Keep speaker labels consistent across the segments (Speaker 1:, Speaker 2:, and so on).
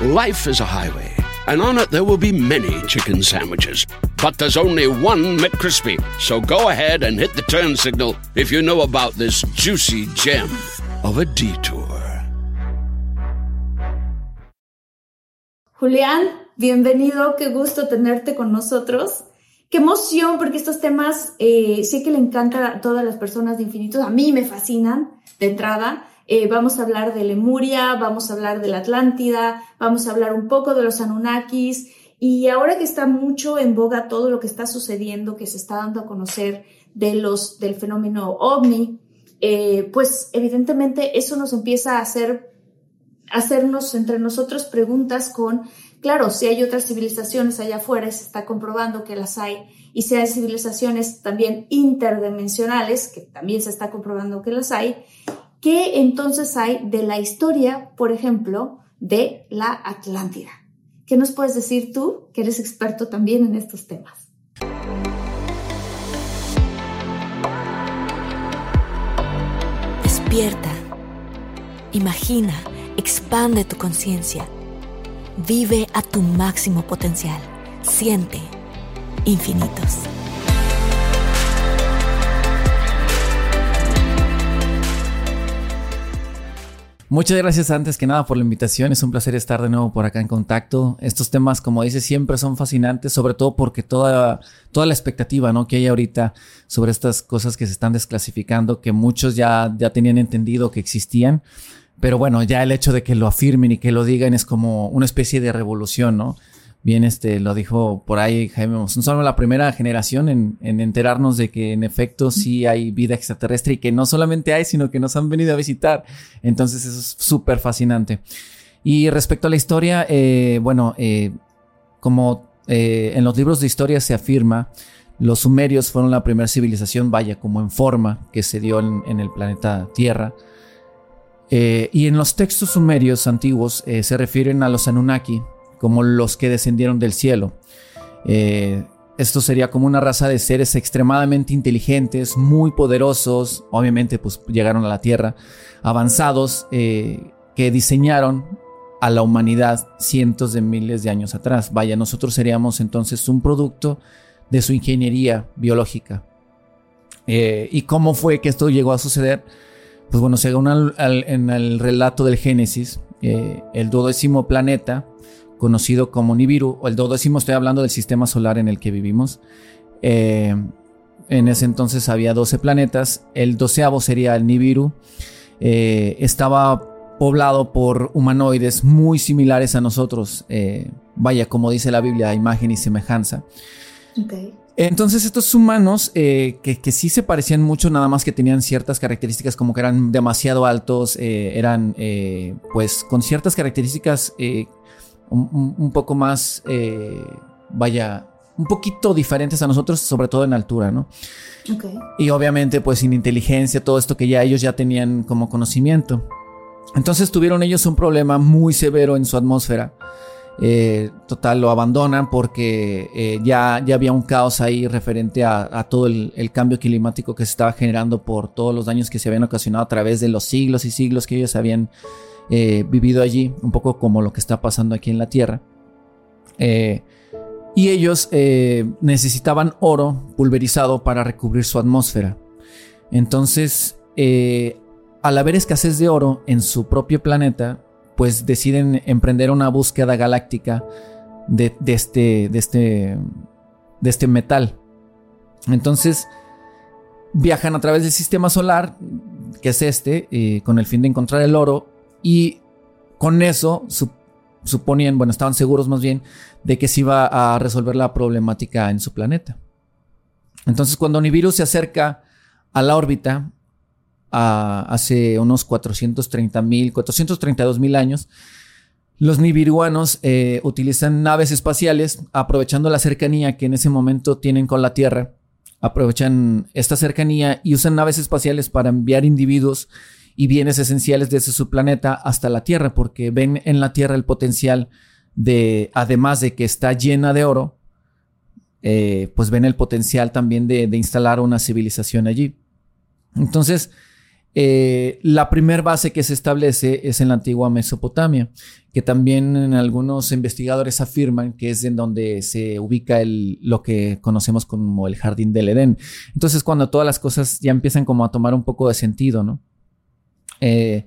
Speaker 1: Life is a highway, and on it there will be many chicken sandwiches. But there's only one McCrispy. So go ahead and hit the turn signal if you know about this juicy gem of a detour.
Speaker 2: Julián, bienvenido, qué gusto tenerte con nosotros. Qué emoción, porque estos temas eh, sé que le encantan a todas las personas de Infinitos, a mí me fascinan de entrada. Eh, vamos a hablar de Lemuria, vamos a hablar de la Atlántida, vamos a hablar un poco de los Anunnakis. Y ahora que está mucho en boga todo lo que está sucediendo, que se está dando a conocer de los, del fenómeno ovni, eh, pues evidentemente eso nos empieza a hacer, hacernos entre nosotros preguntas con, claro, si hay otras civilizaciones allá afuera, se está comprobando que las hay, y si hay civilizaciones también interdimensionales, que también se está comprobando que las hay, ¿Qué entonces hay de la historia, por ejemplo, de la Atlántida? ¿Qué nos puedes decir tú, que eres experto también en estos temas?
Speaker 3: Despierta, imagina, expande tu conciencia, vive a tu máximo potencial, siente infinitos.
Speaker 4: Muchas gracias antes que nada por la invitación. Es un placer estar de nuevo por acá en contacto. Estos temas, como dices, siempre son fascinantes, sobre todo porque toda, toda la expectativa ¿no? que hay ahorita sobre estas cosas que se están desclasificando, que muchos ya, ya tenían entendido que existían. Pero bueno, ya el hecho de que lo afirmen y que lo digan es como una especie de revolución, ¿no? Bien este, lo dijo por ahí Jaime somos la primera generación en, enterarnos de que en efecto sí hay vida extraterrestre y que no solamente hay, sino que nos han venido a visitar. Entonces eso es súper fascinante. Y respecto a la historia, eh, bueno, eh, como eh, en los libros de historia se afirma, los sumerios fueron la primera civilización, vaya, como en forma, que se dio en, el planeta Tierra. y en los textos sumerios antiguos se refieren a los Anunnaki, como los que descendieron del cielo. Eh, esto sería como una raza de seres extremadamente inteligentes, muy poderosos, obviamente pues llegaron a la Tierra, avanzados, eh, que diseñaron a la humanidad cientos de miles de años atrás. Vaya, nosotros seríamos entonces un producto de su ingeniería biológica. Eh, ¿Y cómo fue que esto llegó a suceder? Pues bueno, según en el relato del Génesis, el duodécimo planeta, conocido como Nibiru, o el duodécimo, estoy hablando del sistema solar en el que vivimos. Eh, en ese entonces había 12 planetas, el doceavo sería el Nibiru. Eh, estaba poblado por humanoides muy similares a nosotros, eh, vaya, como dice la Biblia, imagen y semejanza. Entonces estos humanos que, que, sí se parecían mucho, nada más que tenían ciertas características como que eran demasiado altos, eran pues con ciertas características un, poco más, eh, vaya, un poquito diferentes a nosotros, sobre todo en altura, ¿no? Y obviamente, pues sin inteligencia, todo esto que ya ellos ya tenían como conocimiento. Entonces tuvieron ellos un problema muy severo en su atmósfera. Eh, total, lo abandonan porque eh, ya, ya había un caos ahí referente a, todo el, cambio climático que se estaba generando por todos los daños que se habían ocasionado a través de los siglos y siglos que ellos habían eh, vivido allí, un poco como lo que está pasando aquí en la Tierra. Eh, y ellos eh, necesitaban oro pulverizado para recubrir su atmósfera. Entonces, al haber escasez de oro en su propio planeta, pues deciden emprender una búsqueda galáctica de, este, de, este, de este metal. Entonces, viajan a través del sistema solar, que es este, con el fin de encontrar el oro, y con eso suponían, bueno, estaban seguros más bien de que se iba a resolver la problemática en su planeta. Entonces, cuando Nibiru se acerca a la órbita, hace unos 430 mil, 432 mil años, Los nibiruanos eh, utilizan naves espaciales aprovechando la cercanía que en ese momento tienen con la Tierra. Aprovechan esta cercanía y usan naves espaciales para enviar individuos y bienes esenciales desde su planeta hasta la Tierra, porque ven en la Tierra el potencial de, además de que está llena de oro, eh, pues ven el potencial también de, instalar una civilización allí. Entonces, eh, la primera base que se establece es en la antigua Mesopotamia, que también algunos investigadores afirman que es en donde se ubica el, lo que conocemos como el jardín del Edén. Entonces, cuando todas las cosas ya empiezan como a tomar un poco de sentido, ¿no? Eh,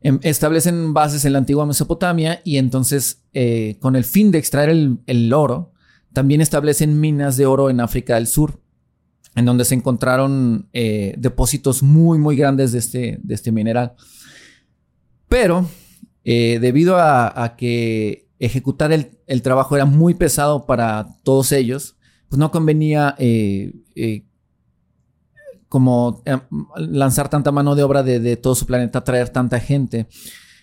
Speaker 4: em, establecen bases en la antigua Mesopotamia y entonces, con el fin de extraer el oro, también establecen minas de oro en África del Sur, en donde se encontraron eh, depósitos muy, muy grandes de este, de este mineral. Pero eh, debido a, que ejecutar el, trabajo era muy pesado para todos ellos, pues no convenía eh, como lanzar tanta mano de obra de, todo su planeta, traer tanta gente.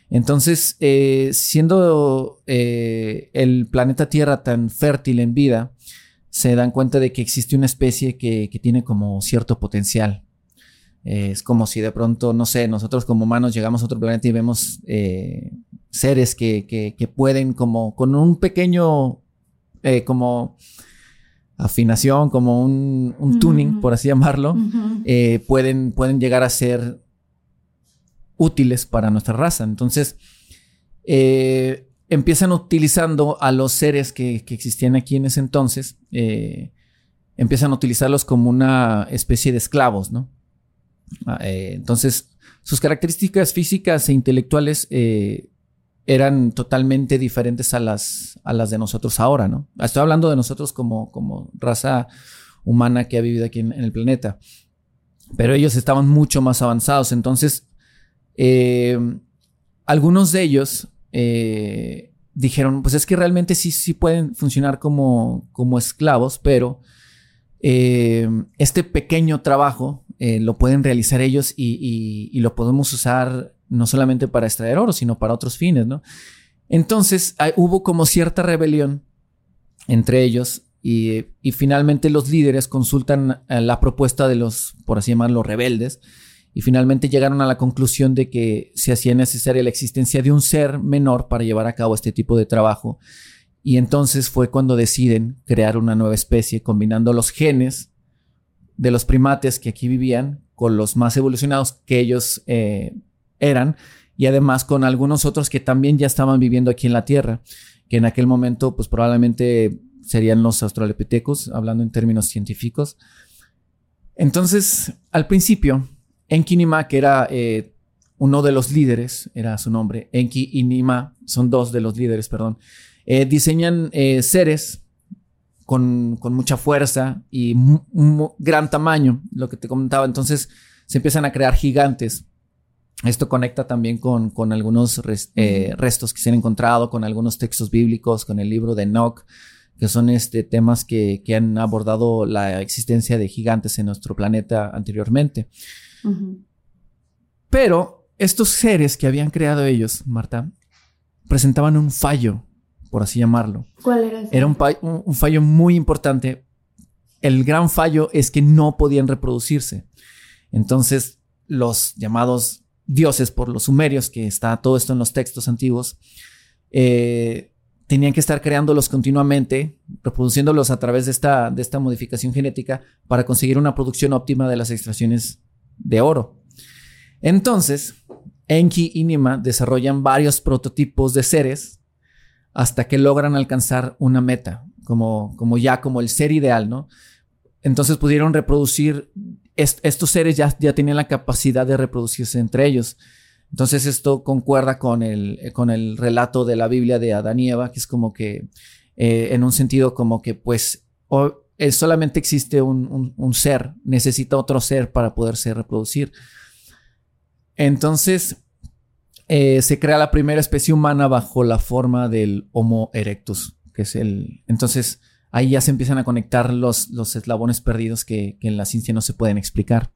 Speaker 4: Entonces, eh, siendo eh, el planeta Tierra tan fértil en vida, se dan cuenta de que existe una especie que, tiene como cierto potencial. Eh, es como si de pronto, no sé, nosotros como humanos llegamos a otro planeta y vemos seres que, pueden como con un pequeño, como afinación, como un, tuning, por así llamarlo, pueden, pueden llegar a ser útiles para nuestra raza. Entonces, eh, empiezan utilizando a los seres que, existían aquí en ese entonces, eh, empiezan a utilizarlos como una especie de esclavos, ¿no? Ah, eh, entonces, sus características físicas e intelectuales eran totalmente diferentes a las, a las de nosotros ahora, ¿no? Estoy hablando de nosotros como, como raza humana que ha vivido aquí en el planeta. Pero ellos estaban mucho más avanzados. Entonces, eh, algunos de ellos eh, dijeron, pues es que realmente sí, sí pueden funcionar como, como esclavos, pero eh, este pequeño trabajo lo pueden realizar ellos y, lo podemos usar no solamente para extraer oro, sino para otros fines, ¿no? Entonces hubo como cierta rebelión entre ellos y, finalmente los líderes consultan la propuesta de los, por así llamarlo, rebeldes y finalmente llegaron a la conclusión de que se hacía necesaria la existencia de un ser menor para llevar a cabo este tipo de trabajo. Y entonces fue cuando deciden crear una nueva especie, combinando los genes de los primates que aquí vivían con los más evolucionados que ellos eh, eran, y además con algunos otros que también ya estaban viviendo aquí en la Tierra, que en aquel momento pues probablemente serían los australopithecus, hablando en términos científicos. Entonces, al principio, Enki Nima, que era eh, uno de los líderes, era su nombre, Enki y Nima, son dos de los líderes, perdón, eh, diseñan eh, seres con, mucha fuerza y un gran tamaño, lo que te comentaba. Entonces se empiezan a crear gigantes. Esto conecta también con, con algunos restos que se han encontrado, con algunos textos bíblicos, con el libro de Enoch, que son este, temas que, que han abordado la existencia de gigantes en nuestro planeta anteriormente. Pero estos seres que habían creado ellos, Marta, presentaban un fallo, por así llamarlo.
Speaker 2: ¿Cuál era?
Speaker 4: Era un, un, fallo muy importante. El gran fallo es que no podían reproducirse. Entonces, los llamados dioses por los sumerios, que está todo esto en los textos antiguos, eh, tenían que estar creándolos continuamente, reproduciéndolos a través de esta, de esta modificación genética para conseguir una producción óptima de las extracciones de oro. Entonces, Enki y Nima desarrollan varios prototipos de seres hasta que logran alcanzar una meta, como, como ya como el ser ideal, ¿no? Entonces pudieron reproducir, estos seres ya, ya tenían la capacidad de reproducirse entre ellos. Entonces esto concuerda con el, con el relato de la Biblia de Adán y Eva, que es como que, eh, en un sentido como que pues solamente existe un, ser, necesita otro ser para poderse reproducir. Entonces, eh, se crea la primera especie humana bajo la forma del Homo erectus, que es el... Entonces, ahí ya se empiezan a conectar los, los eslabones perdidos que, en la ciencia no se pueden explicar.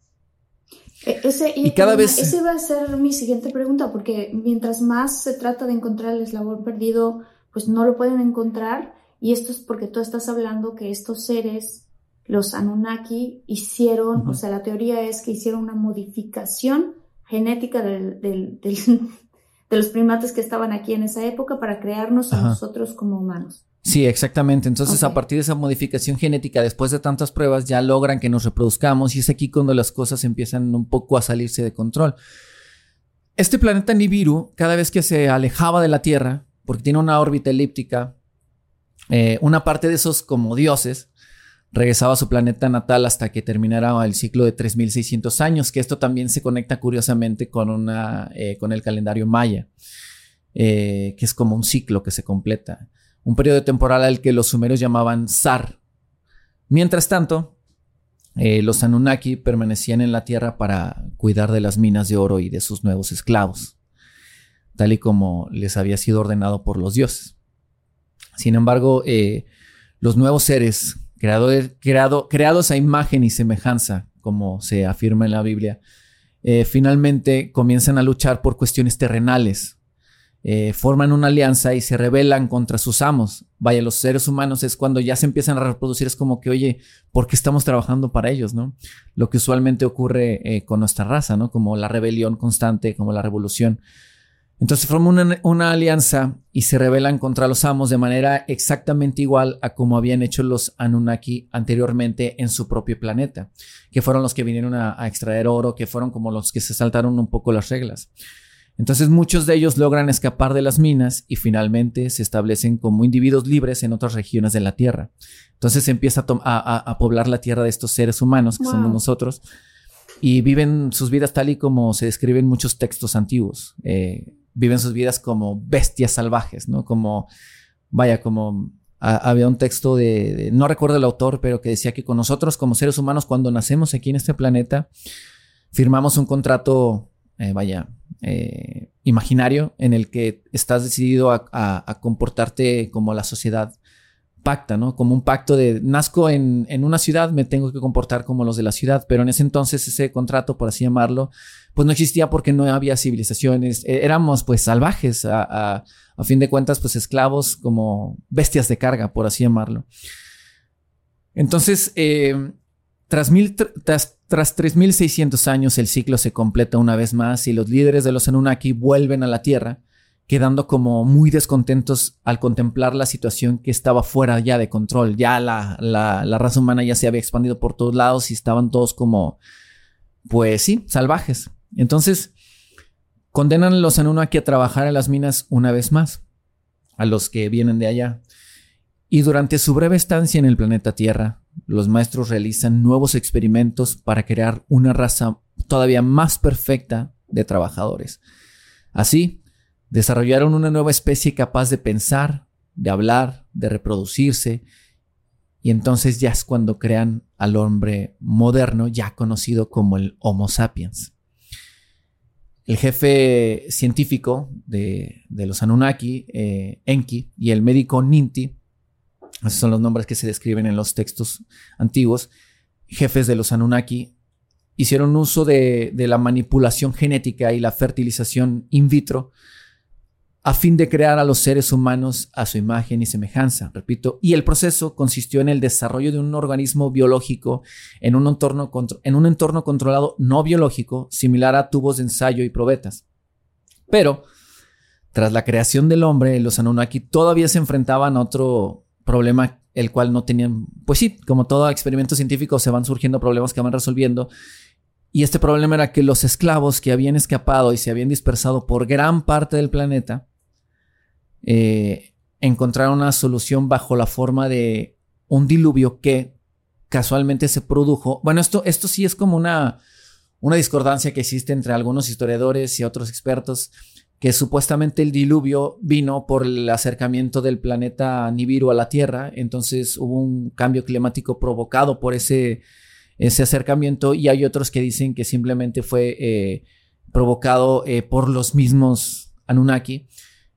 Speaker 2: E, ese, y, cada vez... Ese va a ser mi siguiente pregunta, porque mientras más se trata de encontrar el eslabón perdido, pues no lo pueden encontrar. Y esto es porque tú estás hablando que estos seres, los Anunnaki, hicieron, o sea, la teoría es que hicieron una modificación genética del, de los primates que estaban aquí en esa época para crearnos a nosotros como humanos.
Speaker 4: Sí, exactamente. Entonces, a partir de esa modificación genética, después de tantas pruebas, ya logran que nos reproduzcamos y es aquí cuando las cosas empiezan un poco a salirse de control. Este planeta Nibiru, cada vez que se alejaba de la Tierra, porque tiene una órbita elíptica, eh, una parte de esos como dioses regresaba a su planeta natal hasta que terminara el ciclo de 3600 años, que esto también se conecta curiosamente con, una, eh, con el calendario maya, eh, que es como un ciclo que se completa, un periodo temporal al que los sumerios llamaban Sar. Mientras tanto, eh, los Anunnaki permanecían en la tierra para cuidar de las minas de oro y de sus nuevos esclavos, tal y como les había sido ordenado por los dioses. Sin embargo, los nuevos seres creado, creados a imagen y semejanza, como se afirma en la Biblia, eh, finalmente comienzan a luchar por cuestiones terrenales. Eh, forman una alianza y se rebelan contra sus amos. Vaya, los seres humanos es cuando ya se empiezan a reproducir, es como que, oye, ¿por qué estamos trabajando para ellos? ¿no? Lo que usualmente ocurre eh, con nuestra raza, ¿no? Como la rebelión constante, como la revolución. Entonces forman una, alianza y se rebelan contra los amos de manera exactamente igual a como habían hecho los Anunnaki anteriormente en su propio planeta, que fueron los que vinieron a, extraer oro, que fueron como los que se saltaron un poco las reglas. Entonces muchos de ellos logran escapar de las minas y finalmente se establecen como individuos libres en otras regiones de la Tierra. Entonces se empieza a, poblar la Tierra de estos seres humanos, que somos nosotros, y viven sus vidas tal y como se describen muchos textos antiguos. Eh, viven sus vidas como bestias salvajes, ¿no? Como, vaya, como había un texto de, no recuerdo el autor, pero que decía que con nosotros como seres humanos, cuando nacemos aquí en este planeta, firmamos un contrato, eh, vaya, eh, imaginario en el que estás decidido a comportarte como la sociedad pacta, ¿no? Como un pacto de nazco en, una ciudad, me tengo que comportar como los de la ciudad, pero en ese entonces ese contrato, por así llamarlo, pues no existía porque no había civilizaciones, e, éramos pues salvajes, a, fin de cuentas pues esclavos como bestias de carga, por así llamarlo. Entonces, eh, tras, mil, tras, tras 3.600 años el ciclo se completa una vez más y los líderes de los Anunnaki vuelven a la Tierra quedando como muy descontentos al contemplar la situación que estaba fuera ya de control. Ya la, la, raza humana ya se había expandido por todos lados y estaban todos como, pues sí, salvajes. Entonces, condenan a los Anunnaki a trabajar en las minas una vez más, a los que vienen de allá. Y durante su breve estancia en el planeta Tierra, los maestros realizan nuevos experimentos para crear una raza todavía más perfecta de trabajadores. Así, Desarrollaron una nueva especie capaz de pensar, de hablar, de reproducirse, y entonces ya es cuando crean al hombre moderno, ya conocido como el Homo sapiens. El jefe científico de, los Anunnaki, eh, Enki, y el médico Ninti, esos son los nombres que se describen en los textos antiguos, jefes de los Anunnaki, hicieron uso de la manipulación genética y la fertilización in vitro a fin de crear a los seres humanos a su imagen y semejanza, repito, y el proceso consistió en el desarrollo de un organismo biológico en un entorno, en un entorno controlado no biológico, similar a tubos de ensayo y probetas. Pero, tras la creación del hombre, los Anunnaki todavía se enfrentaban a otro problema, el cual no tenían, pues sí, como todo experimento científico, se van surgiendo problemas que van resolviendo, y este problema era que los esclavos que habían escapado y se habían dispersado por gran parte del planeta, eh, encontrar una solución bajo la forma de un diluvio que casualmente se produjo. Bueno, esto, esto sí es como una, una discordancia que existe entre algunos historiadores y otros expertos, que supuestamente el diluvio vino por el acercamiento del planeta Nibiru a la Tierra, entonces hubo un cambio climático provocado por ese, ese acercamiento y hay otros que dicen que simplemente fue eh, provocado eh, por los mismos Anunnaki.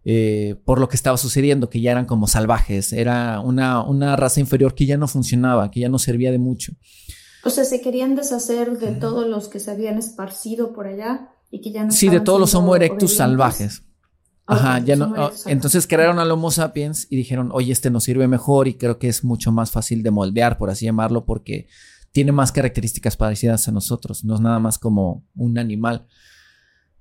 Speaker 4: Eh, por lo que estaba sucediendo, que ya eran como salvajes, era una, una, raza inferior que ya no funcionaba, que ya no servía de mucho.
Speaker 2: O sea, se querían deshacer de todos los que se habían esparcido por allá y que ya no
Speaker 4: Sí, de todos los Homo erectus salvajes. Ajá, ya no. Oh, entonces crearon al Homo sapiens y dijeron, oye, este nos sirve mejor y creo que es mucho más fácil de moldear, por así llamarlo, porque tiene más características parecidas a nosotros, no es nada más como un animal.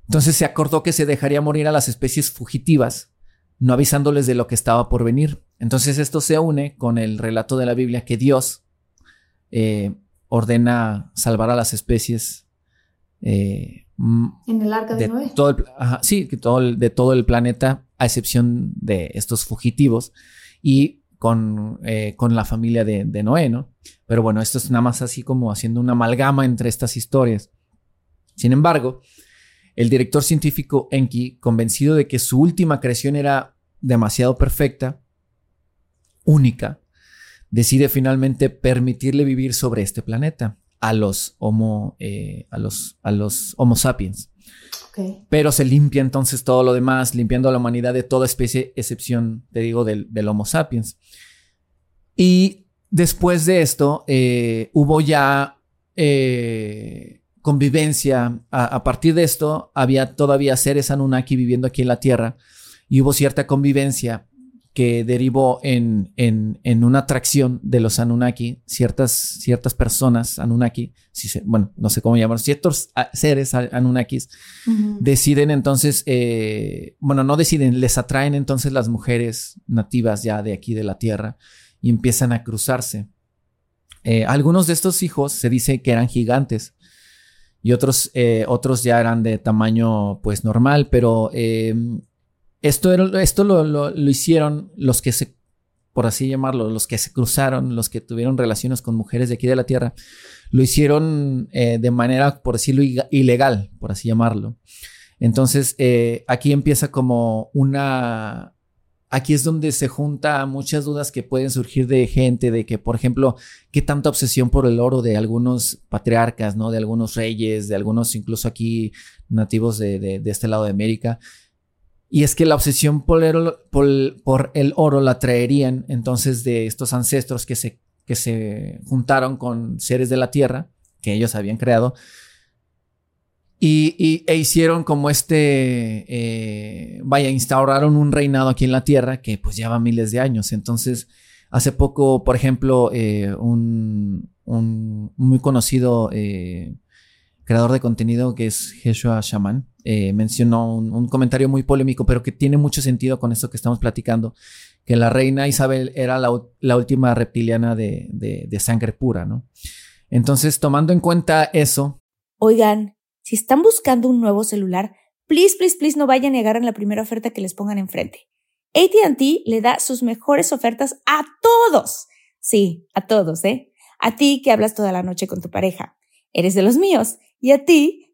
Speaker 4: Entonces se acordó que se dejaría morir a las especies fugitivas, no avisándoles de lo que estaba por venir. Entonces esto se une con el relato de la Biblia que Dios eh, ordena salvar a las especies.
Speaker 2: Eh, en el arca de, Noé.
Speaker 4: Todo sí, todo de todo el planeta, a excepción de estos fugitivos y con, eh, con la familia de, de, Noé, ¿no? Pero bueno, esto es nada más así como haciendo una amalgama entre estas historias. Sin embargo, el director científico Enki, convencido de que su última creación era demasiado perfecta, única, decide finalmente permitirle vivir sobre este planeta a los Homo, eh, a los, a los homo sapiens. Pero se limpia entonces todo lo demás, limpiando a la humanidad de toda especie, excepción, te digo, del, Homo sapiens. Y después de esto, eh, hubo ya eh, convivencia. A, partir de esto, había todavía seres Anunnaki viviendo aquí en la Tierra y hubo cierta convivencia que derivó en, en, una atracción de los Anunnaki, ciertas, ciertas personas Anunnaki, si bueno, no sé cómo llamar, ciertos seres Anunnakis, deciden entonces, eh, bueno, no deciden, les atraen entonces las mujeres nativas ya de aquí de la Tierra y empiezan a cruzarse. Eh, algunos de estos hijos se dice que eran gigantes y otros, eh, otros ya eran de tamaño pues normal, pero esto, esto lo, hicieron los que se, por así llamarlo, los que se cruzaron, los que tuvieron relaciones con mujeres de aquí de la Tierra, lo hicieron eh, de manera, por decirlo, ilegal, por así llamarlo. Entonces, eh, aquí empieza como una... Aquí es donde se junta muchas dudas que pueden surgir de gente, de que, por ejemplo, qué tanta obsesión por el oro de algunos patriarcas, ¿no? De algunos reyes, de algunos incluso aquí nativos de, de este lado de América, y es que la obsesión por el, oro la traerían entonces de estos ancestros que se, que se juntaron con seres de la tierra que ellos habían creado y, e hicieron como este, eh, vaya, instauraron un reinado aquí en la tierra que pues lleva miles de años. Entonces, hace poco, por ejemplo, eh, un, muy conocido eh, creador de contenido que es Joshua Shaman, eh, mencionó un, comentario muy polémico, pero que tiene mucho sentido con esto que estamos platicando, que la reina Isabel era la, última reptiliana de, sangre pura, ¿no? Entonces, tomando en cuenta eso...
Speaker 5: Oigan, si están buscando un nuevo celular, please, please, please no vayan a negar en la primera oferta que les pongan enfrente. ATT le da sus mejores ofertas a todos. Sí, a todos, ¿eh? A ti que hablas toda la noche con tu pareja. Eres de los míos. Y a ti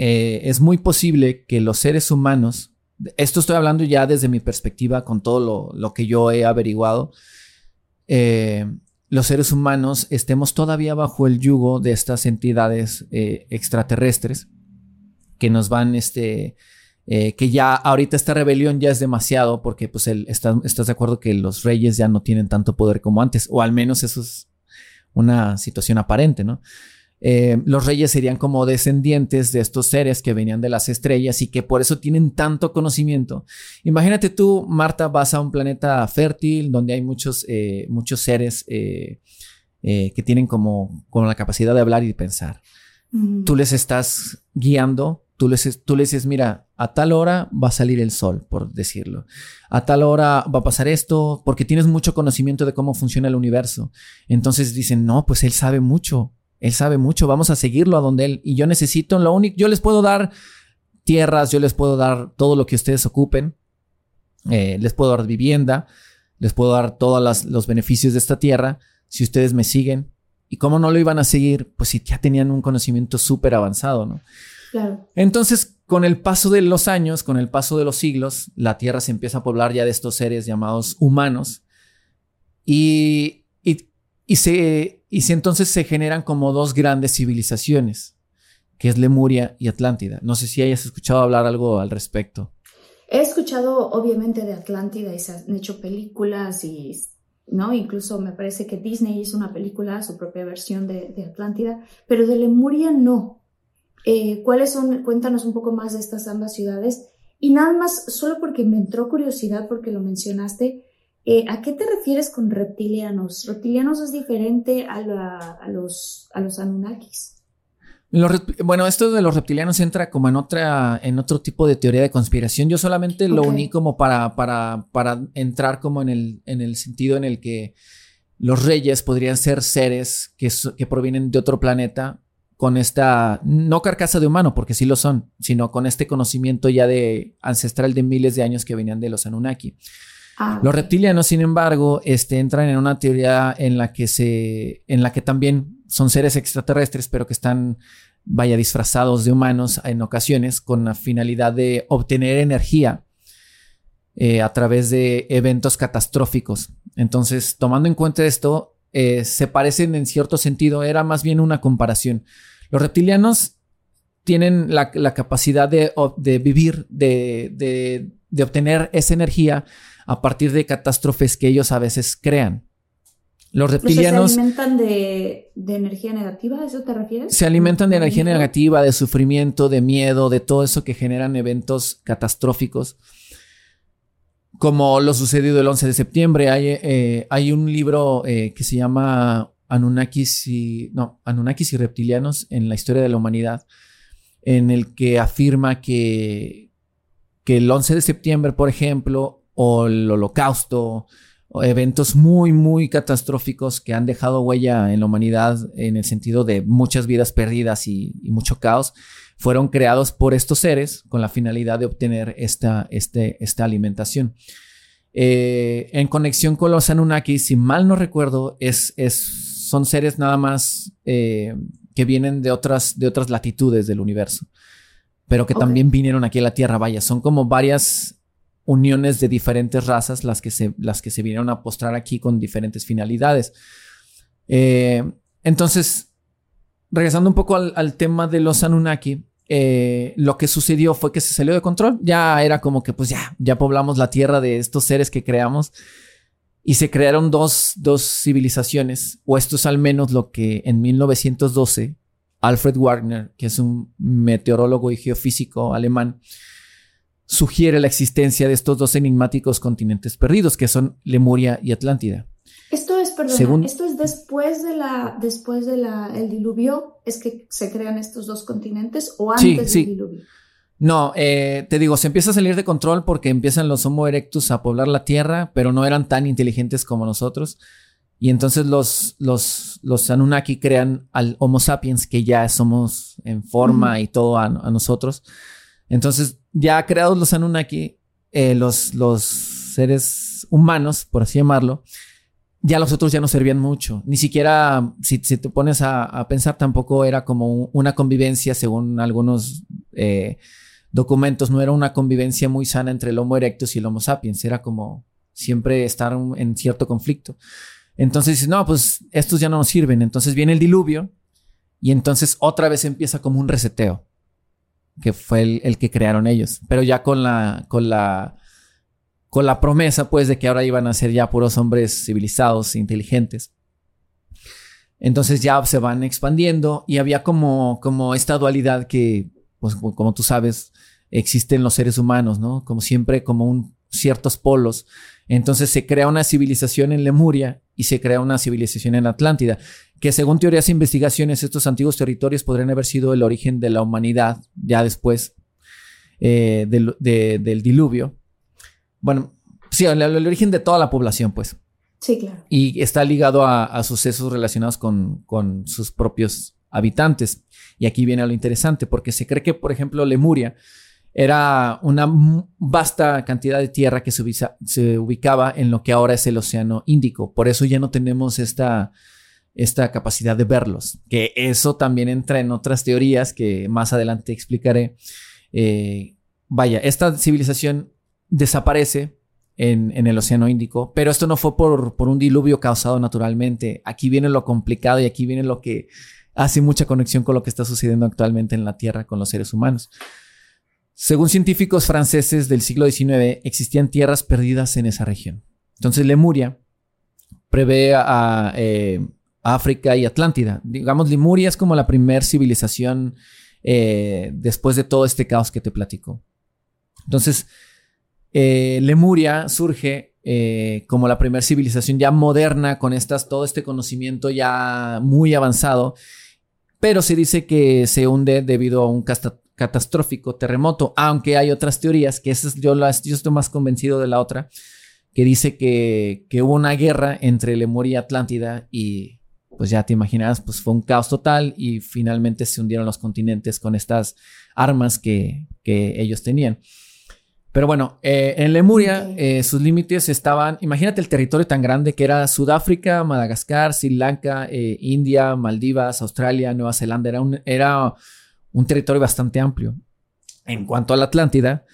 Speaker 4: Eh, es muy posible que los seres humanos, esto estoy hablando ya desde mi perspectiva con todo lo, que yo he averiguado, eh, los seres humanos estemos todavía bajo el yugo de estas entidades eh, extraterrestres que nos van, este, que ya ahorita esta rebelión ya es demasiado porque pues estás de acuerdo que los reyes ya no tienen tanto poder como antes, o al menos eso es una situación aparente, ¿no? Eh, los reyes serían como descendientes de estos seres que venían de las estrellas y que por eso tienen tanto conocimiento. Imagínate tú, Marta, vas a un planeta fértil donde hay muchos, eh, muchos seres eh, que tienen como, como, la capacidad de hablar y de pensar. tú les estás guiando, tú les, tú les dices, mira, a tal hora va a salir el sol, por decirlo. A tal hora va a pasar esto, porque tienes mucho conocimiento de cómo funciona el universo. Entonces dicen, no, pues él sabe mucho, él sabe mucho, vamos a seguirlo a donde él, y yo necesito, lo único, yo les puedo dar tierras, yo les puedo dar todo lo que ustedes ocupen, eh, les puedo dar vivienda, les puedo dar todos los beneficios de esta tierra si ustedes me siguen. ¿Y cómo no lo iban a seguir? Pues si ya tenían un conocimiento súper avanzado, ¿no? Claro. Entonces, con el paso de los años, con el paso de los siglos, la Tierra se empieza a poblar ya de estos seres llamados humanos. Y, y, se, y se, entonces se generan como dos grandes civilizaciones, que es Lemuria y Atlántida. No sé si hayas escuchado hablar algo al respecto.
Speaker 2: He escuchado obviamente de Atlántida y se han hecho películas y ¿no? Incluso me parece que Disney hizo una película, su propia versión de, Atlántida, pero de Lemuria no. Eh, ¿Cuáles son? Cuéntanos un poco más de estas ambas ciudades. Y nada más, solo porque me entró curiosidad, porque lo mencionaste, eh, ¿a qué te refieres con reptilianos? ¿Reptilianos es diferente a, a, los, a los Anunnakis?
Speaker 4: bueno, esto de los reptilianos entra como en otra, en otro tipo de teoría de conspiración. Yo solamente lo uní como para, para, para entrar como en el, en el sentido en el que los reyes podrían ser seres que, que provienen de otro planeta con esta, no carcasa de humano, porque sí lo son, sino con este conocimiento ya de ancestral de miles de años que venían de los Anunnaki. Ah, los reptilianos, sin embargo, este, entran en una teoría en la que se, en la que también son seres extraterrestres, pero que están, vaya, disfrazados de humanos en ocasiones con la finalidad de obtener energía eh, a través de eventos catastróficos. Entonces, tomando en cuenta esto, eh, se parecen en cierto sentido, era más bien una comparación. Los reptilianos tienen la, capacidad de, vivir, de, de obtener esa energía a partir de catástrofes que ellos a veces crean. Los reptilianos...
Speaker 2: ¿Se alimentan de, energía negativa? ¿A eso te refieres?
Speaker 4: Se alimentan de energía negativa, de sufrimiento, de miedo, de todo eso que generan eventos catastróficos. Como lo sucedido el 11 de septiembre, hay, eh, hay un libro eh, que se llama Anunnakis y, no, Anunnakis y reptilianos en la historia de la humanidad, en el que afirma que, que el 11 de septiembre, por ejemplo, o el holocausto, eventos muy, muy catastróficos que han dejado huella en la humanidad en el sentido de muchas vidas perdidas y, mucho caos, fueron creados por estos seres con la finalidad de obtener esta, este, esta alimentación. Eh, en conexión con los Anunnaki, si mal no recuerdo, es, es, son seres nada más eh, que vienen de otras, de otras latitudes del universo, pero que también vinieron aquí a la Tierra. Vaya, son como varias uniones de diferentes razas las que se, las que se vinieron a postrar aquí con diferentes finalidades. Eh, entonces, regresando un poco al, tema de los Anunnaki, eh, lo que sucedió fue que se salió de control. Ya era como que, pues ya, ya poblamos la tierra de estos seres que creamos y se crearon dos, dos civilizaciones, o esto es al menos lo que en 1912 Alfred Wagner, que es un meteorólogo y geofísico alemán, sugiere la existencia de estos dos enigmáticos continentes perdidos, que son Lemuria y Atlántida.
Speaker 2: Esto es, perdón, esto es después de la, después de la, el diluvio, es que se crean estos dos continentes o antes del diluvio.
Speaker 4: No, eh, te digo, se empieza a salir de control porque empiezan los Homo erectus a poblar la Tierra, pero no eran tan inteligentes como nosotros. Y entonces los, los, los Anunnaki crean al Homo sapiens, que ya somos en forma y todo a nosotros. Entonces, ya creados los Anunnaki, eh, los, los seres humanos, por así llamarlo, ya los otros ya no servían mucho. Ni siquiera, si, te pones a, pensar, tampoco era como una convivencia, según algunos eh, documentos, no era una convivencia muy sana entre el Homo erectus y el Homo sapiens, era como siempre estar en cierto conflicto. Entonces, no, pues estos ya no nos sirven. Entonces viene el diluvio y entonces otra vez empieza como un reseteo que fue el, que crearon ellos, pero ya con la, con la, con la promesa, pues, de que ahora iban a ser ya puros hombres civilizados, inteligentes. Entonces ya se van expandiendo y había como, como esta dualidad que, pues, como tú sabes, existe en los seres humanos, ¿no? Como siempre, como un, ciertos polos. Entonces se crea una civilización en Lemuria y se crea una civilización en Atlántida. que según teorías e investigaciones, estos antiguos territorios podrían haber sido el origen de la humanidad ya después eh, del, diluvio. Bueno, sí, el, origen de toda la población, pues.
Speaker 2: Sí, claro.
Speaker 4: Y está ligado a, sucesos relacionados con, con, sus propios habitantes. Y aquí viene lo interesante, porque se cree que, por ejemplo, Lemuria era una vasta cantidad de tierra que se, ubicaba en lo que ahora es el Océano Índico. Por eso ya no tenemos esta, esta capacidad de verlos. Que eso también entra en otras teorías que más adelante explicaré. Eh, vaya, esta civilización desaparece en, el Océano Índico, pero esto no fue por, por un diluvio causado naturalmente. Aquí viene lo complicado y aquí viene lo que hace mucha conexión con lo que está sucediendo actualmente en la Tierra con los seres humanos. Según científicos franceses del siglo XIX, existían tierras perdidas en esa región. Entonces Lemuria prevé a, eh, África y Atlántida. Digamos, Lemuria es como la primera civilización eh, después de todo este caos que te platico. Entonces, eh, Lemuria surge como la primera civilización ya moderna, con estas, todo este conocimiento ya muy avanzado, pero se dice que se hunde debido a un catastrófico terremoto, aunque hay otras teorías, que esas yo, las, yo estoy más convencido de la otra, que dice que, hubo una guerra entre Lemuria y Atlántida y pues ya te imaginas, pues fue un caos total y finalmente se hundieron los continentes con estas armas que, ellos tenían. Pero bueno, eh, en Lemuria eh, sus límites estaban, imagínate el territorio tan grande que era Sudáfrica, Madagascar, Sri Lanka, eh, India, Maldivas, Australia, Nueva Zelanda, era un, era un territorio bastante amplio. En cuanto a la Atlántida,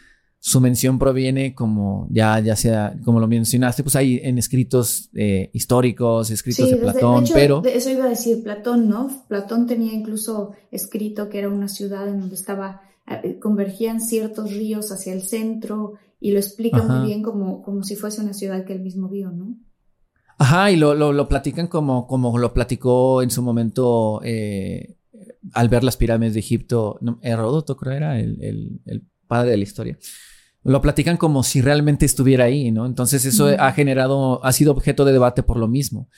Speaker 4: su mención proviene como ya, ya sea, como lo mencionaste, pues hay en escritos eh, históricos, escritos de Platón, pero...
Speaker 2: eso iba a decir Platón, ¿no? Platón tenía incluso escrito que era una ciudad en donde estaba, eh, convergían ciertos ríos hacia el centro y lo explica muy bien como, como si fuese una ciudad que él mismo vio, ¿no?
Speaker 4: Ajá, y lo, lo, platican como, como lo platicó en su momento eh, al ver las pirámides de Egipto, Heródoto creo era el, padre de la historia, lo platican como si realmente estuviera ahí, ¿no? Entonces eso ha generado, ha sido objeto de debate por lo mismo.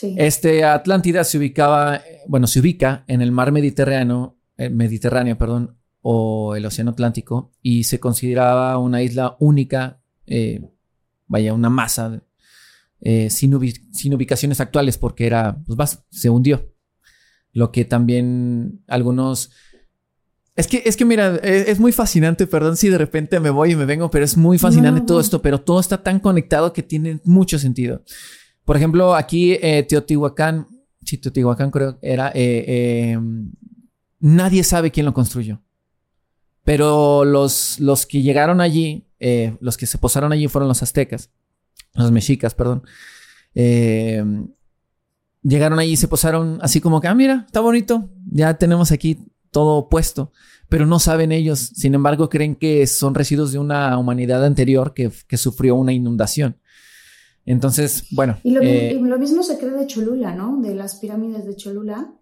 Speaker 4: Este Atlántida se ubicaba, bueno, se ubica en el mar Mediterráneo, eh, Mediterráneo, perdón, o el Océano Atlántico y se consideraba una isla única, eh, vaya, una masa eh, sin, sin, ubicaciones actuales porque era, pues se hundió. Lo que también algunos... Es que, es que mira, e, es, muy fascinante, perdón si de repente me voy y me vengo, pero es muy fascinante todo esto, pero todo está tan conectado que tiene mucho sentido. Por ejemplo, aquí eh, Teotihuacán, sí, Teotihuacán creo era, eh, em, nadie sabe quién lo construyó. Pero los, los que llegaron allí, eh, los que se posaron allí fueron los aztecas, los mexicas, perdón. Llegaron ahí y se posaron así como que, ah, mira, está bonito, ya tenemos aquí todo puesto, pero no saben ellos, sin embargo creen que son residuos de una humanidad anterior que, sufrió una inundación. Entonces, bueno.
Speaker 2: Eh, y lo, mismo se cree de Cholula, ¿no? De las pirámides de Cholula,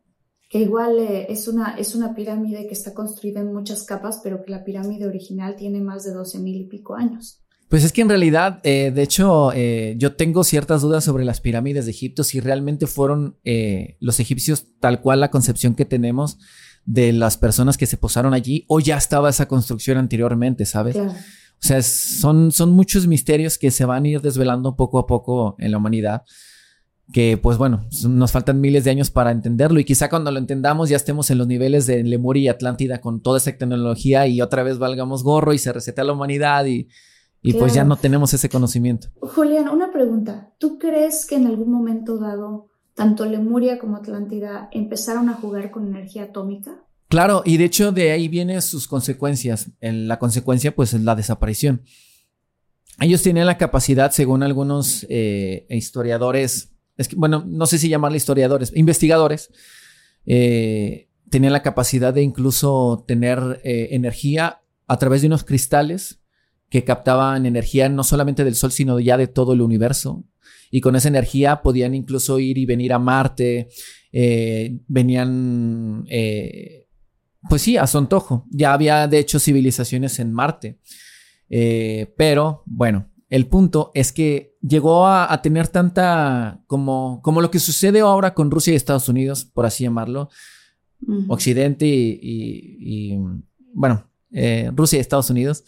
Speaker 2: que igual eh, es, una, es una pirámide que está construida en muchas capas, pero que la pirámide original tiene más de 12 mil y pico años.
Speaker 4: Pues es que en realidad, eh, de hecho, eh, yo tengo ciertas dudas sobre las pirámides de Egipto, si realmente fueron eh, los egipcios tal cual la concepción que tenemos de las personas que se posaron allí, o ya estaba esa construcción anteriormente, ¿sabes? O sea, son, son muchos misterios que se van a ir desvelando poco a poco en la humanidad, que pues bueno, nos faltan miles de años para entenderlo y quizá cuando lo entendamos ya estemos en los niveles de Lemuria y Atlántida con toda esa tecnología y otra vez valgamos gorro y se receta la humanidad y y pues ya no tenemos ese conocimiento.
Speaker 2: Julián, una pregunta. ¿Tú crees que en algún momento dado tanto Lemuria como Atlántida empezaron a jugar con energía atómica?
Speaker 4: Claro, y de hecho de ahí vienen sus consecuencias. la consecuencia pues es la desaparición. Ellos tenían la capacidad, según algunos eh, historiadores, es que, bueno, no sé si llamarle historiadores, investigadores, eh, tenían la capacidad de incluso tener eh, energía a través de unos cristales que captaban energía no solamente del Sol, sino ya de todo el universo. Y con esa energía podían incluso ir y venir a Marte, eh, venían, eh, pues sí, a su antojo. Ya había de hecho civilizaciones en Marte. Eh, pero bueno, el punto es que llegó a, tener tanta como, como lo que sucede ahora con Rusia y Estados Unidos, por así llamarlo, Occidente y, bueno, eh, Rusia y Estados Unidos,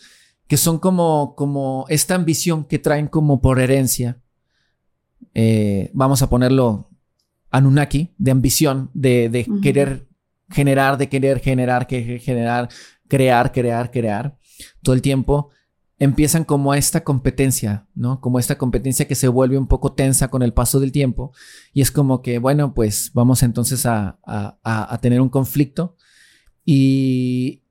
Speaker 4: que son como, como esta ambición que traen como por herencia. Eh, vamos a ponerlo Anunnaki, de ambición, de, querer generar, de querer generar, que generar, crear, crear, crear todo el tiempo empiezan como esta competencia, ¿no? Como esta competencia que se vuelve un poco tensa con el paso del tiempo y es como que, bueno, pues vamos entonces a, tener un conflicto y,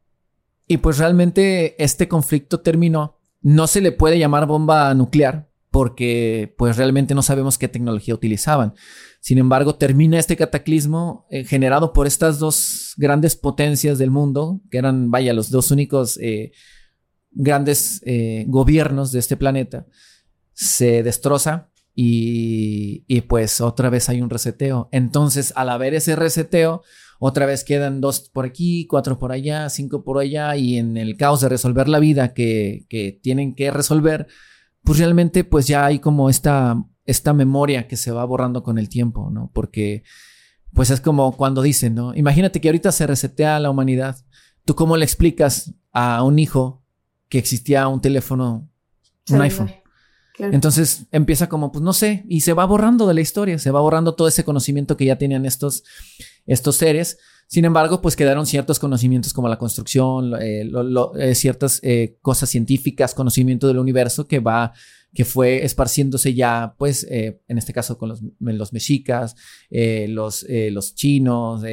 Speaker 4: y pues realmente este conflicto terminó. No se le puede llamar bomba nuclear porque pues realmente no sabemos qué tecnología utilizaban. Sin embargo, termina este cataclismo eh, generado por estas dos grandes potencias del mundo, que eran, vaya, los dos únicos eh, grandes eh, gobiernos de este planeta, se destroza y, pues otra vez hay un reseteo. Entonces, al haber ese reseteo, otra vez quedan dos por aquí, cuatro por allá, cinco por allá, y en el caos de resolver la vida que, que tienen que resolver, pues realmente pues ya hay como esta, esta memoria que se va borrando con el tiempo, ¿no? Porque pues es como cuando dicen, ¿no? Imagínate que ahorita se resetea la humanidad. ¿Tú cómo le explicas a un hijo que existía un teléfono, un iPhone. Entonces empieza como, pues no sé, y se va borrando de la historia, se va borrando todo ese conocimiento que ya tenían estos, estos seres. Sin embargo, pues quedaron ciertos conocimientos como la construcción, eh, eh, ciertas eh, cosas científicas, conocimiento del universo que va, que fue esparciéndose ya, pues, en este caso con los, los mexicas, los, los chinos,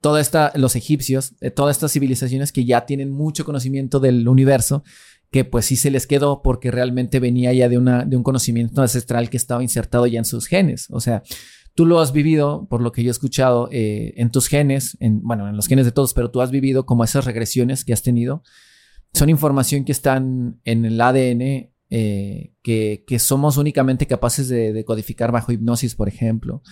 Speaker 4: toda esta, los egipcios, todas estas civilizaciones que ya tienen mucho conocimiento del universo, que pues sí se les quedó porque realmente venía ya de, una, de un conocimiento ancestral que estaba insertado ya en sus genes. O sea, tú lo has vivido, por lo que yo he escuchado, eh, en tus genes, en, bueno, en los genes de todos, pero tú has vivido como esas regresiones que has tenido. Son información que están en el ADN eh, que, somos únicamente capaces de, codificar bajo hipnosis, por ejemplo.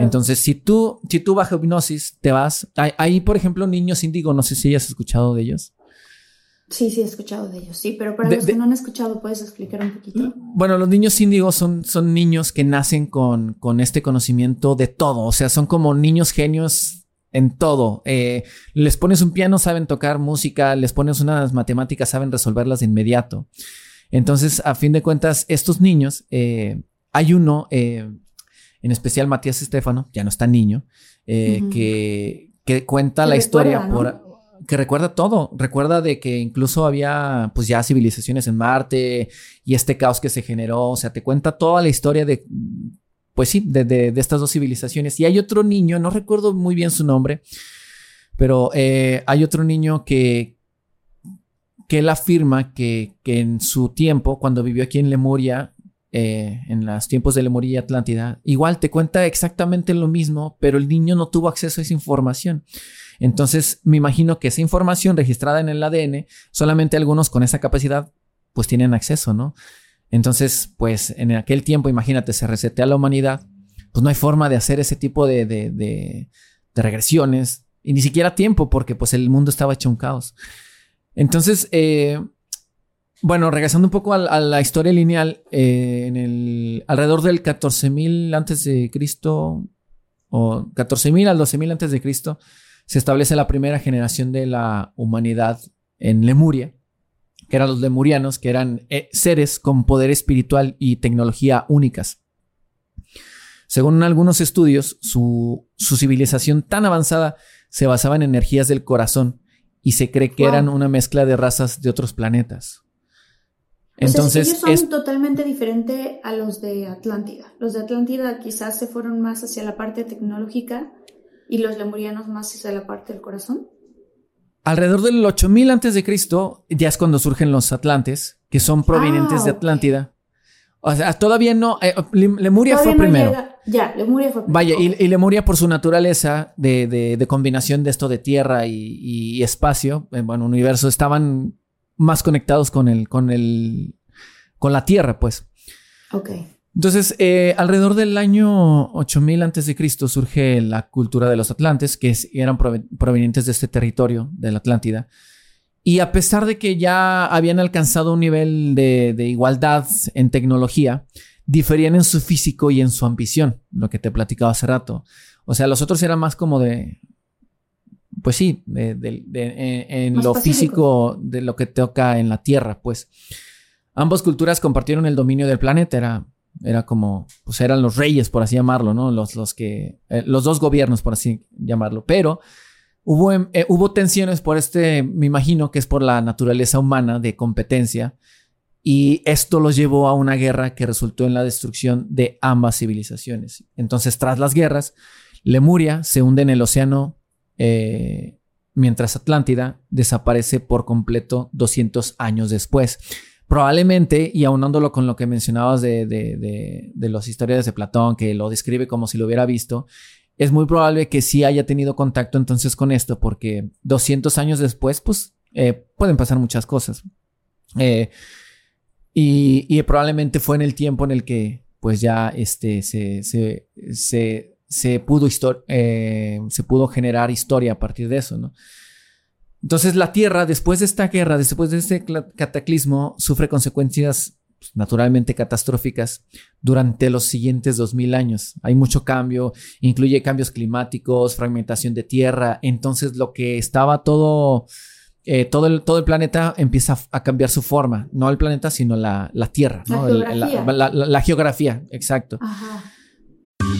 Speaker 4: Entonces, si tú, si tú bajo hipnosis te vas, hay, por ejemplo, niños índigo, no sé si hayas escuchado de ellos.
Speaker 2: Sí, sí, he escuchado de ellos, sí, pero para los que no han escuchado, ¿puedes explicar un poquito?
Speaker 4: Bueno, los niños índigos son, son niños que nacen con, con este conocimiento de todo, o sea, son como niños genios en todo. Eh, les pones un piano, saben tocar música, les pones unas matemáticas, saben resolverlas de inmediato. Entonces, a fin de cuentas, estos niños, eh, hay uno, eh, en especial Matías Estefano, ya no está niño, que, que, cuenta la historia por que recuerda todo, recuerda de que incluso había pues ya civilizaciones en Marte y este caos que se generó, o sea, te cuenta toda la historia de, pues sí, de, de, estas dos civilizaciones. Y hay otro niño, no recuerdo muy bien su nombre, pero hay otro niño que, que él afirma que, en su tiempo, cuando vivió aquí en Lemuria, eh, en los tiempos de Lemuria y Atlántida, igual te cuenta exactamente lo mismo, pero el niño no tuvo acceso a esa información. Entonces, me imagino que esa información registrada en el ADN, solamente algunos con esa capacidad, pues tienen acceso, ¿no? Entonces, pues en aquel tiempo, imagínate, se resetea la humanidad, pues no hay forma de hacer ese tipo de, de, de regresiones, y ni siquiera tiempo, porque pues el mundo estaba hecho un caos. Entonces, eh, bueno, regresando un poco a, la historia lineal, eh, en el alrededor del 14.000 antes de Cristo o 14.000 al 12.000 antes de Cristo se establece la primera generación de la humanidad en Lemuria, que eran los lemurianos, que eran eh, seres con poder espiritual y tecnología únicas. Según algunos estudios, su, su civilización tan avanzada se basaba en energías del corazón y se cree que eran una mezcla de razas de otros planetas.
Speaker 2: Entonces, ellos son totalmente diferente a los de Atlántida. Los de Atlántida quizás se fueron más hacia la parte tecnológica y los lemurianos más hacia la parte del corazón.
Speaker 4: Alrededor del 8000 antes de Cristo ya es cuando surgen los atlantes, que son provenientes de ah, Atlántida. O sea, todavía no. Eh, Lemuria fue primero.
Speaker 2: Ya, Lemuria fue primero.
Speaker 4: Vaya, y, Lemuria por su naturaleza de, combinación de esto de tierra y, espacio, eh, bueno, universo, estaban más conectados con el, con el, con la tierra, pues.
Speaker 2: Ok.
Speaker 4: Entonces, eh, alrededor del año 8000 antes de Cristo surge la cultura de los atlantes, que eran provenientes de este territorio de la Atlántida. Y a pesar de que ya habían alcanzado un nivel de, de igualdad en tecnología, diferían en su físico y en su ambición, lo que te platicaba hace rato. O sea, los otros eran más como de, pues sí, de, en, lo físico de lo que toca en la Tierra, pues. Ambas culturas compartieron el dominio del planeta, era, era como, pues eran los reyes, por así llamarlo, ¿no? Los, los que, eh, los dos gobiernos, por así llamarlo, pero hubo, em, eh, hubo tensiones por este, me imagino que es por la naturaleza humana de competencia, y esto los llevó a una guerra que resultó en la destrucción de ambas civilizaciones. Entonces, tras las guerras, Lemuria se hunde en el océano eh, mientras Atlántida desaparece por completo 200 años después. Probablemente, y aunándolo con lo que mencionabas de, de, de, las historias de Platón, que lo describe como si lo hubiera visto, es muy probable que sí haya tenido contacto entonces con esto, porque 200 años después, pues eh, pueden pasar muchas cosas. Eh, y, y, probablemente fue en el tiempo en el que, pues ya este, se, se, se se pudo, eh, se pudo generar historia a partir de eso, ¿no? Entonces la Tierra, después de esta guerra, después de este cataclismo, sufre consecuencias pues, naturalmente catastróficas durante los siguientes 2000 años. Hay mucho cambio, incluye cambios climáticos, fragmentación de tierra, entonces lo que estaba todo... Eh, todo, el, todo el planeta empieza a cambiar su forma, no el planeta, sino la, la Tierra,
Speaker 2: la, geografía.
Speaker 4: La, la, geografía, exacto.
Speaker 2: Ajá.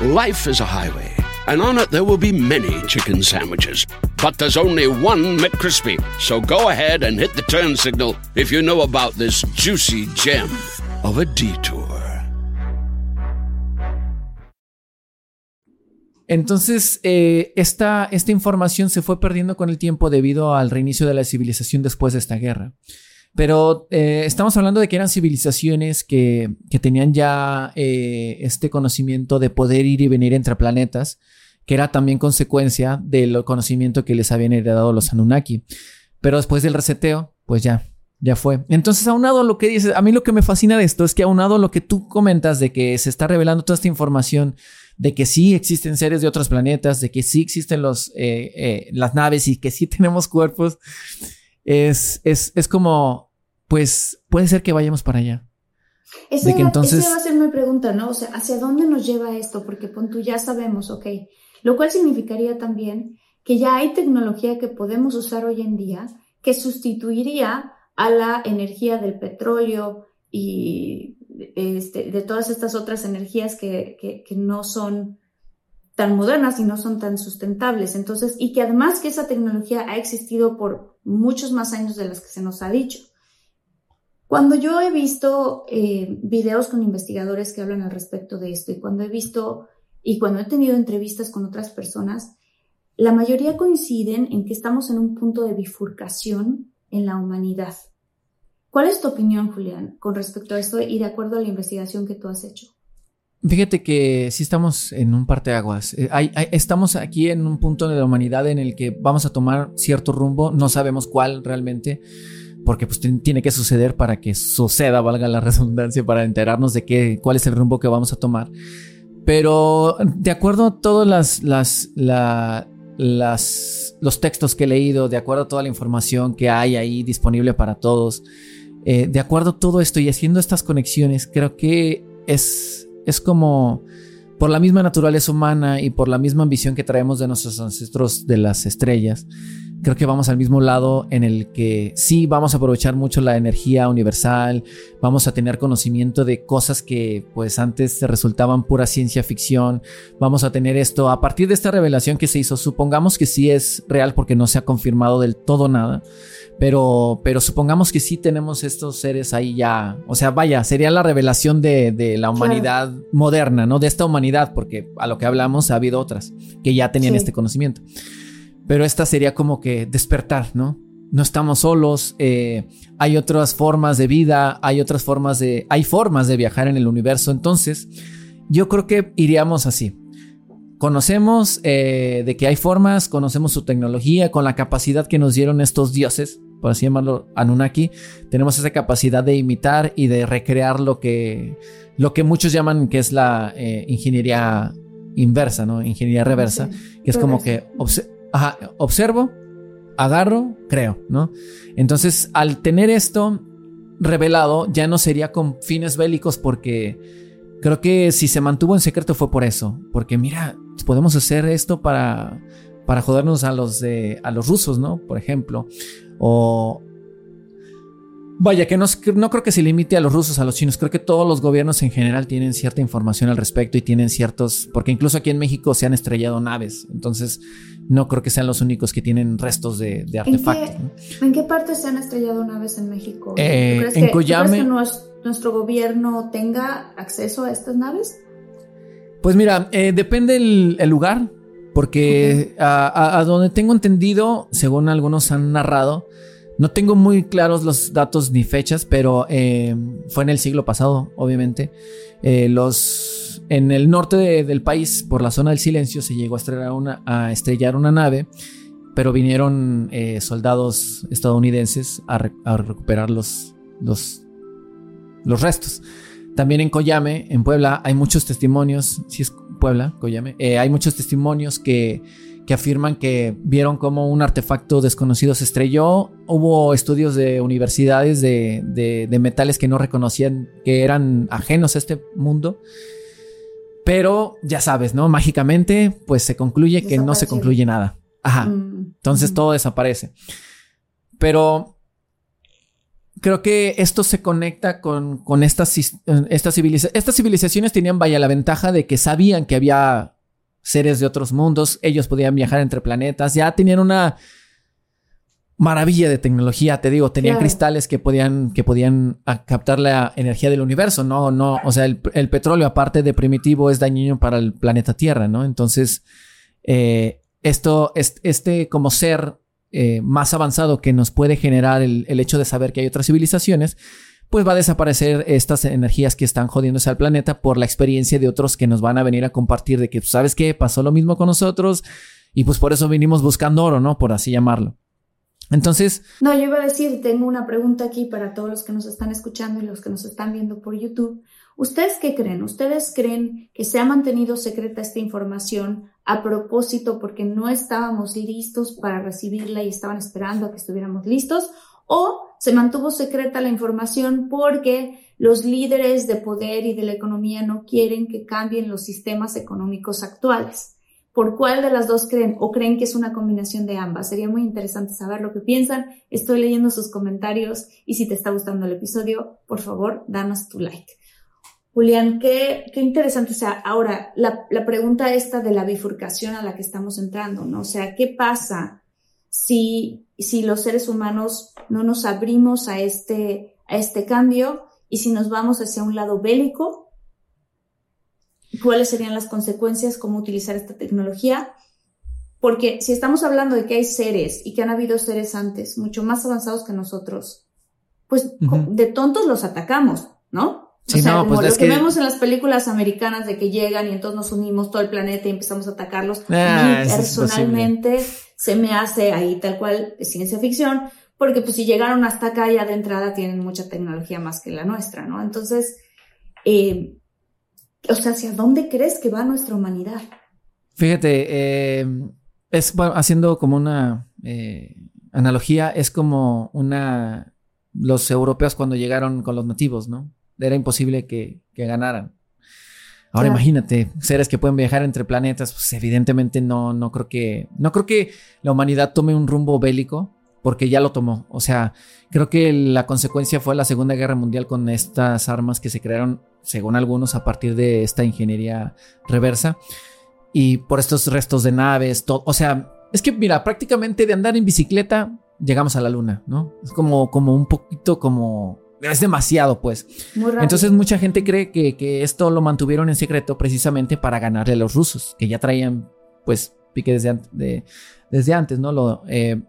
Speaker 1: Life is a highway, and on it there will be many chicken sandwiches. But there's only one McCrispy. So go ahead and hit the turn signal if you know about this juicy gem of a detour.
Speaker 4: Entonces, eh, esta, esta información se fue perdiendo con el tiempo debido al reinicio de la civilización después de esta guerra. Pero eh, estamos hablando de que eran civilizaciones que, que tenían ya eh, este conocimiento de poder ir y venir entre planetas, que era también consecuencia del conocimiento que les habían heredado los Anunnaki. Pero después del reseteo, pues ya, ya fue. Entonces, aunado a lo que dices, a mí lo que me fascina de esto es que aunado a lo que tú comentas de que se está revelando toda esta información, de que sí existen seres de otros planetas, de que sí existen los, eh, las naves y que sí tenemos cuerpos, es, es, es como, pues puede ser que vayamos para allá.
Speaker 2: Esa, que entonces... va a ser mi pregunta, ¿no? O sea, ¿hacia dónde nos lleva esto? Porque con tú ya sabemos, ok. Lo cual significaría también que ya hay tecnología que podemos usar hoy en día que sustituiría a la energía del petróleo y este, de todas estas otras energías que, que, que no son tan modernas y no son tan sustentables. Entonces, y que además que esa tecnología ha existido por muchos más años de las que se nos ha dicho. Cuando yo he visto eh, videos con investigadores que hablan al respecto de esto y cuando he visto y cuando he tenido entrevistas con otras personas, la mayoría coinciden en que estamos en un punto de bifurcación en la humanidad. ¿Cuál es tu opinión, Julián, con respecto a esto y de acuerdo a la investigación que tú has hecho?
Speaker 4: Fíjate que sí estamos en un parteaguas. Eh, hay, estamos aquí en un punto de la humanidad en el que vamos a tomar cierto rumbo, no sabemos cuál realmente, porque pues tiene que suceder para que suceda, valga la redundancia, para enterarnos de qué, cuál es el rumbo que vamos a tomar. Pero de acuerdo a todos las, las, las, los textos que he leído, de acuerdo a toda la información que hay ahí disponible para todos, eh, de acuerdo a todo esto y haciendo estas conexiones, creo que es es como por la misma naturaleza humana y por la misma ambición que traemos de nuestros ancestros de las estrellas, creo que vamos al mismo lado en el que sí vamos a aprovechar mucho la energía universal, vamos a tener conocimiento de cosas que pues antes resultaban pura ciencia ficción, vamos a tener esto a partir de esta revelación que se hizo, supongamos que sí es real porque no se ha confirmado del todo nada. Pero, pero supongamos que sí tenemos estos seres ahí ya. O sea, vaya, sería la revelación de, la humanidad moderna, ¿no? De esta humanidad, porque a lo que hablamos ha habido otras que ya tenían este conocimiento. Pero esta sería como que despertar, ¿no? No estamos solos, eh, hay otras formas de vida, hay otras formas de, hay formas de viajar en el universo. Entonces, yo creo que iríamos así. Conocemos eh, de que hay formas, conocemos su tecnología, con la capacidad que nos dieron estos dioses, por así llamarlo, Anunnaki, tenemos esa capacidad de imitar y de recrear lo que, lo que muchos llaman que es la eh, ingeniería inversa, ¿no? Ingeniería reversa, que es como que observo, agarro, creo, ¿no? Entonces, al tener esto revelado, ya no sería con fines bélicos porque creo que si se mantuvo en secreto fue por eso, porque mira, podemos hacer esto para para jodernos a los de a los rusos, ¿no? Por ejemplo, o Vaya, que no, no, creo que se limite a los rusos, a los chinos. Creo que todos los gobiernos en general tienen cierta información al respecto y tienen ciertos. Porque incluso aquí en México se han estrellado naves. Entonces, no creo que sean los únicos que tienen restos de, artefactos.
Speaker 2: ¿En qué, parte se han estrellado naves en México?
Speaker 4: Eh, ¿Crees en que,
Speaker 2: que nuestro gobierno tenga acceso a estas naves?
Speaker 4: Pues mira, eh, depende el, lugar. Porque a donde tengo entendido, según algunos han narrado, no tengo muy claros los datos ni fechas, pero eh, fue en el siglo pasado, obviamente. Eh, los, en el norte del país, por la zona del silencio, se llegó a estrellar una, nave, pero vinieron eh, soldados estadounidenses a, recuperar los, los, los, restos. También en Coyame, en Puebla, hay muchos testimonios, si es Puebla, Coyame, hay muchos testimonios que que afirman que vieron como un artefacto desconocido se estrelló. Hubo estudios de universidades de, metales que no reconocían que eran ajenos a este mundo. Pero ya sabes, ¿no? Mágicamente, pues se concluye que no se concluye nada. Ajá. Mm, Entonces todo desaparece. Pero creo que esto se conecta con, con estas, estas civilizaciones. Estas civilizaciones tenían, vaya, la ventaja de que sabían que había seres de otros mundos, ellos podían viajar entre planetas, ya tenían una maravilla de tecnología, te digo, tenían cristales que podían, que podían ah, captar la energía del universo, no, no, o sea, el, petróleo aparte de primitivo es dañino para el planeta Tierra, ¿no? Entonces, eh, esto, este como ser eh, más avanzado que nos puede generar el, el hecho de saber que hay otras civilizaciones, pues va a desaparecer estas energías que están jodiéndose al planeta por la experiencia de otros que nos van a venir a compartir de que, pues, ¿sabes qué? Pasó lo mismo con nosotros y pues por eso vinimos buscando oro, ¿no? Por así llamarlo. Entonces...
Speaker 2: No, yo iba a decir, tengo una pregunta aquí para todos los que nos están escuchando y los que nos están viendo por YouTube. ¿Ustedes qué creen? ¿Ustedes creen que se ha mantenido secreta esta información a propósito porque no estábamos listos para recibirla y estaban esperando a que estuviéramos listos? ¿O se mantuvo secreta la información porque los líderes de poder y de la economía no quieren que cambien los sistemas económicos actuales. ¿Por cuál de las dos creen o creen que es una combinación de ambas? Sería muy interesante saber lo que piensan. Estoy leyendo sus comentarios y si te está gustando el episodio, por favor, danos tu like. Julián, qué, qué interesante. O sea, ahora, la, la pregunta esta de la bifurcación a la que estamos entrando, ¿no? O sea, ¿qué pasa si, si los seres humanos no nos abrimos a este, a este cambio y si nos vamos hacia un lado bélico, cuáles serían las consecuencias, cómo utilizar esta tecnología. Porque si estamos hablando de que hay seres y que han habido seres antes mucho más avanzados que nosotros, pues de tontos los atacamos, ¿no? O sea, como pues lo que, vemos en las películas americanas de que llegan y entonces nos unimos todo el planeta y empezamos a atacarlos. Ah, personalmente se me hace ahí tal cual ciencia ficción, porque pues si llegaron hasta acá ya de entrada tienen mucha tecnología más que la nuestra, ¿no? Entonces, eh, o sea, ¿hacia dónde crees que va nuestra humanidad?
Speaker 4: Fíjate, eh, es haciendo como una eh, analogía, es como una los europeos cuando llegaron con los nativos, ¿no? Era imposible que, que ganaran. Ahora imagínate, seres que pueden viajar entre planetas, pues evidentemente no, no creo que, no creo que la humanidad tome un rumbo bélico, porque ya lo tomó. O sea, creo que la consecuencia fue la Segunda Guerra Mundial con estas armas que se crearon, según algunos, a partir de esta ingeniería reversa y por estos restos de naves, todo. O sea, es que mira, prácticamente de andar en bicicleta llegamos a la luna, ¿no? Es como, como un poquito como es demasiado, pues. Entonces mucha gente cree que, que, esto lo mantuvieron en secreto precisamente para ganarle a los rusos, que ya traían, pues, pique desde, desde antes, ¿no? Lo, eh,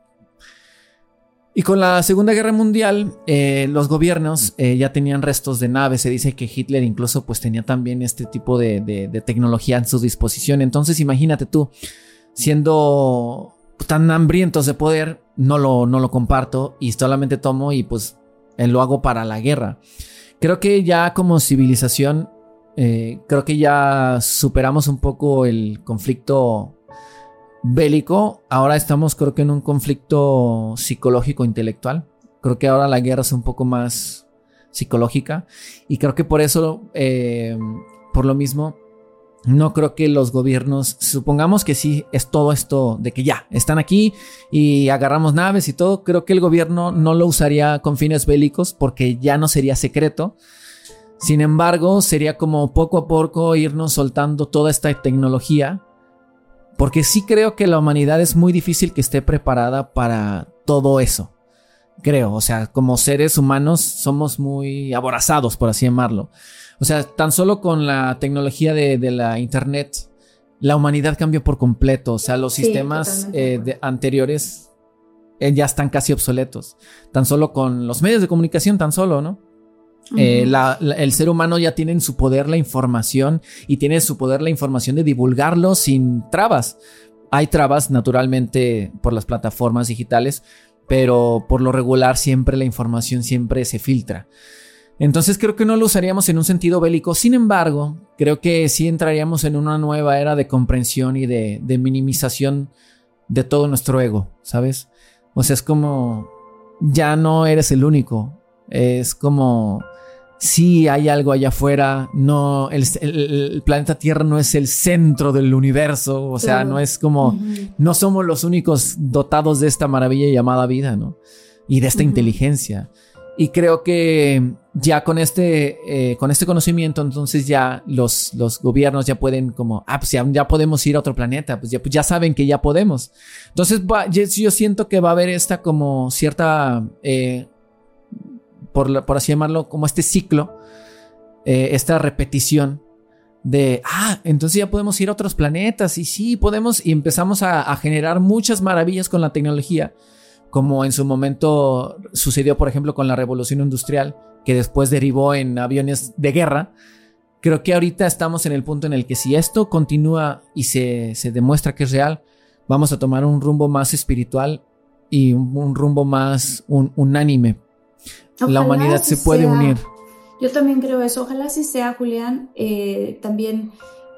Speaker 4: y con la Segunda Guerra Mundial, eh, los gobiernos eh, ya tenían restos de naves. Se dice que Hitler incluso pues tenía también este tipo de, tecnología en su disposición. Entonces imagínate tú, siendo tan hambrientos de poder, no lo, no lo comparto y solamente tomo y pues lo hago para la guerra. Creo que ya como civilización, eh, creo que ya superamos un poco el conflicto bélico, ahora estamos creo que en un conflicto psicológico intelectual. Creo que ahora la guerra es un poco más psicológica y creo que por eso, eh, por lo mismo, no creo que los gobiernos, supongamos que sí es todo esto de que ya están aquí y agarramos naves y todo, creo que el gobierno no lo usaría con fines bélicos porque ya no sería secreto. Sin embargo, sería como poco a poco irnos soltando toda esta tecnología porque sí creo que la humanidad es muy difícil que esté preparada para todo eso. Creo, o sea, como seres humanos somos muy aborazados, por así llamarlo. O sea, tan solo con la tecnología de, la Internet, la humanidad cambió por completo. O sea, los sistemas eh, anteriores eh, ya están casi obsoletos. Tan solo con los medios de comunicación, tan solo, ¿no? Eh, el ser humano ya tiene en su poder la información y tiene en su poder la información de divulgarlo sin trabas. Hay trabas naturalmente por las plataformas digitales, pero por lo regular siempre la información siempre se filtra. Entonces creo que no lo usaríamos en un sentido bélico. Sin embargo, creo que sí entraríamos en una nueva era de comprensión y de, de minimización de todo nuestro ego, ¿sabes? O sea, es como ya no eres el único. Es como si hay algo allá afuera, no, el, planeta Tierra no es el centro del universo, o sea, no es como, no somos los únicos dotados de esta maravilla llamada vida, ¿no? Y de esta inteligencia. Y creo que ya con este, eh, con este conocimiento, entonces ya los, los gobiernos ya pueden como, ah, pues ya, podemos ir a otro planeta, pues ya, pues ya saben que ya podemos. Entonces yo, siento que va a haber esta como cierta... Eh, por, así llamarlo, como este ciclo, eh, esta repetición de, ah, entonces ya podemos ir a otros planetas y sí, podemos, y empezamos a, generar muchas maravillas con la tecnología, como en su momento sucedió, por ejemplo, con la revolución industrial, que después derivó en aviones de guerra. Creo que ahorita estamos en el punto en el que si esto continúa y se, demuestra que es real, vamos a tomar un rumbo más espiritual y un, rumbo más unánime la humanidad se puede unir.
Speaker 2: Yo también creo eso. Ojalá sí sea, Julián. Eh, también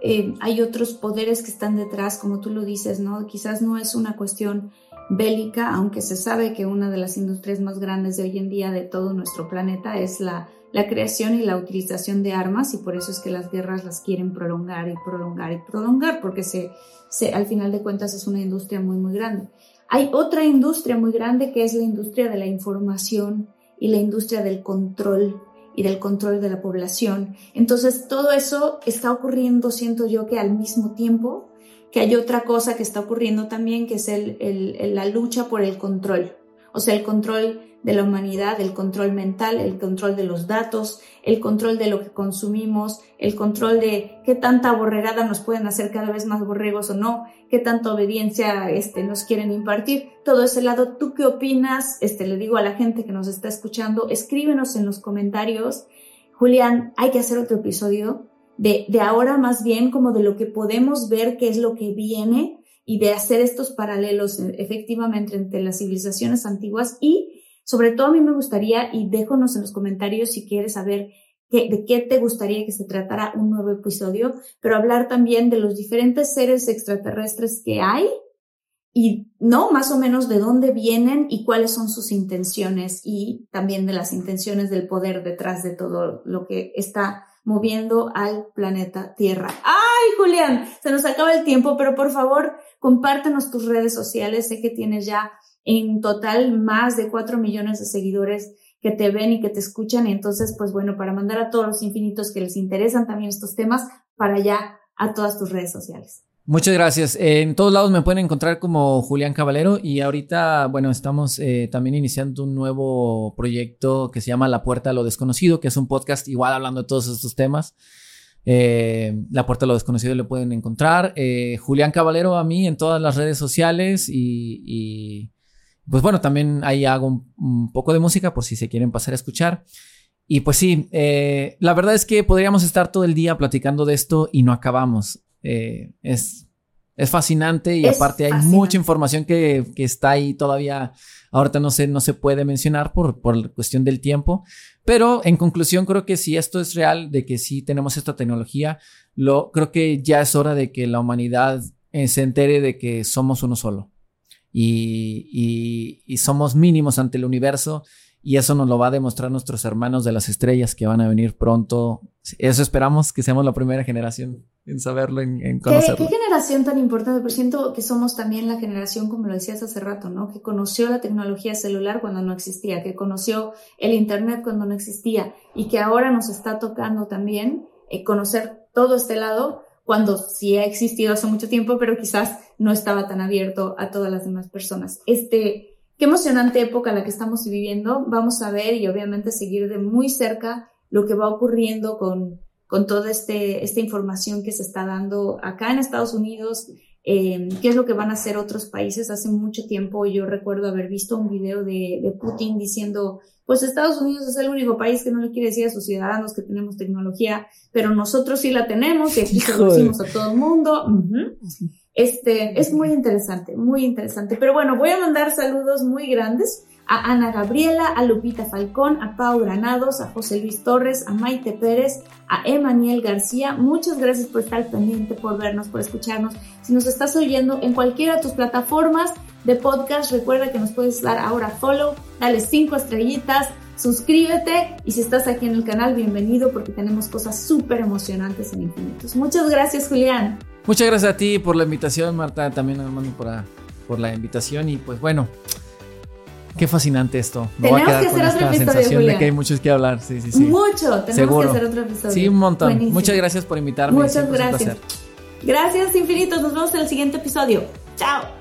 Speaker 2: eh, hay otros poderes que están detrás, como tú lo dices, ¿no? Quizás no es una cuestión bélica, aunque se sabe que una de las industrias más grandes de hoy en día de todo nuestro planeta es la, la creación y la utilización de armas y por eso es que las guerras las quieren prolongar y prolongar y prolongar, porque se, se, al final de cuentas es una industria muy, muy grande. Hay otra industria muy grande que es la industria de la información y la industria del control y del control de la población. Entonces, todo eso está ocurriendo, siento yo, que al mismo tiempo, que hay otra cosa que está ocurriendo también, que es el, la lucha por el control. O sea, el control de la humanidad, el control mental, el control de los datos, el control de lo que consumimos, el control de qué tanta borregada nos pueden hacer cada vez más borregos o no, qué tanta obediencia este, nos quieren impartir. Todo ese lado, ¿tú qué opinas? Este, le digo a la gente que nos está escuchando, escríbenos en los comentarios. Julián, hay que hacer otro episodio de, de ahora más bien como de lo que podemos ver, qué es lo que viene y de hacer estos paralelos eh, efectivamente entre las civilizaciones antiguas. Y sobre todo a mí me gustaría, y déjonos en los comentarios si quieres saber de qué te gustaría que se tratara un nuevo episodio, pero hablar también de los diferentes seres extraterrestres que hay y no más o menos de dónde vienen y cuáles son sus intenciones y también de las intenciones del poder detrás de todo lo que está moviendo al planeta Tierra. ¡Ay, Julián! Se nos acaba el tiempo, pero por favor, compártenos tus redes sociales. Sé que tienes ya en total más de 4 millones de seguidores que te ven y que te escuchan. Entonces, pues bueno, para mandar a todos los infinitos que les interesan también estos temas, para allá a todas tus redes sociales.
Speaker 4: Muchas gracias. En todos lados me pueden encontrar como Julián Caballero y ahorita, bueno, estamos eh, también iniciando un nuevo proyecto que se llama La Puerta a lo Desconocido, que es un podcast igual hablando de todos estos temas. Eh, la Puerta de lo Desconocido le pueden encontrar. Eh, Julián Caballero a mí en todas las redes sociales y, pues bueno, también ahí hago un, poco de música por si se quieren pasar a escuchar. Y pues sí, eh, la verdad es que podríamos estar todo el día platicando de esto y no acabamos. Es, es fascinante y aparte hay mucha información que, que, está ahí todavía. Ahorita no se, no se puede mencionar por, por cuestión del tiempo, pero en conclusión, creo que si esto es real, de que sí tenemos esta tecnología, lo, creo que ya es hora de que la humanidad eh, se entere de que somos uno solo y, y, somos mínimos ante el universo y eso nos lo va a demostrar nuestros hermanos de las estrellas que van a venir pronto. Eso esperamos que seamos la primera generación en saberlo, en, conocerlo.
Speaker 2: ¿Qué, generación tan importante? Por siento que somos también la generación, como lo decías hace rato, ¿no? Que conoció la tecnología celular cuando no existía, que conoció el Internet cuando no existía y que ahora nos está tocando también eh, conocer todo este lado cuando sí ha existido hace mucho tiempo, pero quizás no estaba tan abierto a todas las demás personas. Este, qué emocionante época la que estamos viviendo. Vamos a ver y obviamente seguir de muy cerca lo que va ocurriendo con con toda este, esta información que se está dando acá en Estados Unidos, eh, qué es lo que van a hacer otros países. Hace mucho tiempo yo recuerdo haber visto un video de, de, Putin diciendo, pues Estados Unidos es el único país que no le quiere decir a sus ciudadanos que tenemos tecnología, pero nosotros sí la tenemos y aquí se lo decimos a todo el mundo. Este, es muy interesante, muy interesante. Pero bueno, voy a mandar saludos muy grandes a Ana Gabriela, a Lupita Falcón, a Pau Granados, a José Luis Torres, a Maite Pérez, a Emanuel García. Muchas gracias por estar pendiente, por vernos, por escucharnos. Si nos estás oyendo en cualquiera de tus plataformas de podcast, recuerda que nos puedes dar ahora follow, dale cinco estrellitas, suscríbete y si estás aquí en el canal, bienvenido porque tenemos cosas súper emocionantes en infinitos. Muchas gracias, Julián.
Speaker 4: Muchas gracias a ti por la invitación, Marta, también Armando por, por la invitación y pues bueno. Qué fascinante esto.
Speaker 2: Me tenemos voy a quedar que hacer con otro esta sensación
Speaker 4: de que hay muchos que hablar. Sí, sí, sí.
Speaker 2: Mucho. Tenemos que hacer otro episodio.
Speaker 4: Sí, un montón. Muchas gracias por invitarme.
Speaker 2: Muchas gracias. Gracias infinitos. Nos vemos en el siguiente episodio. Chao.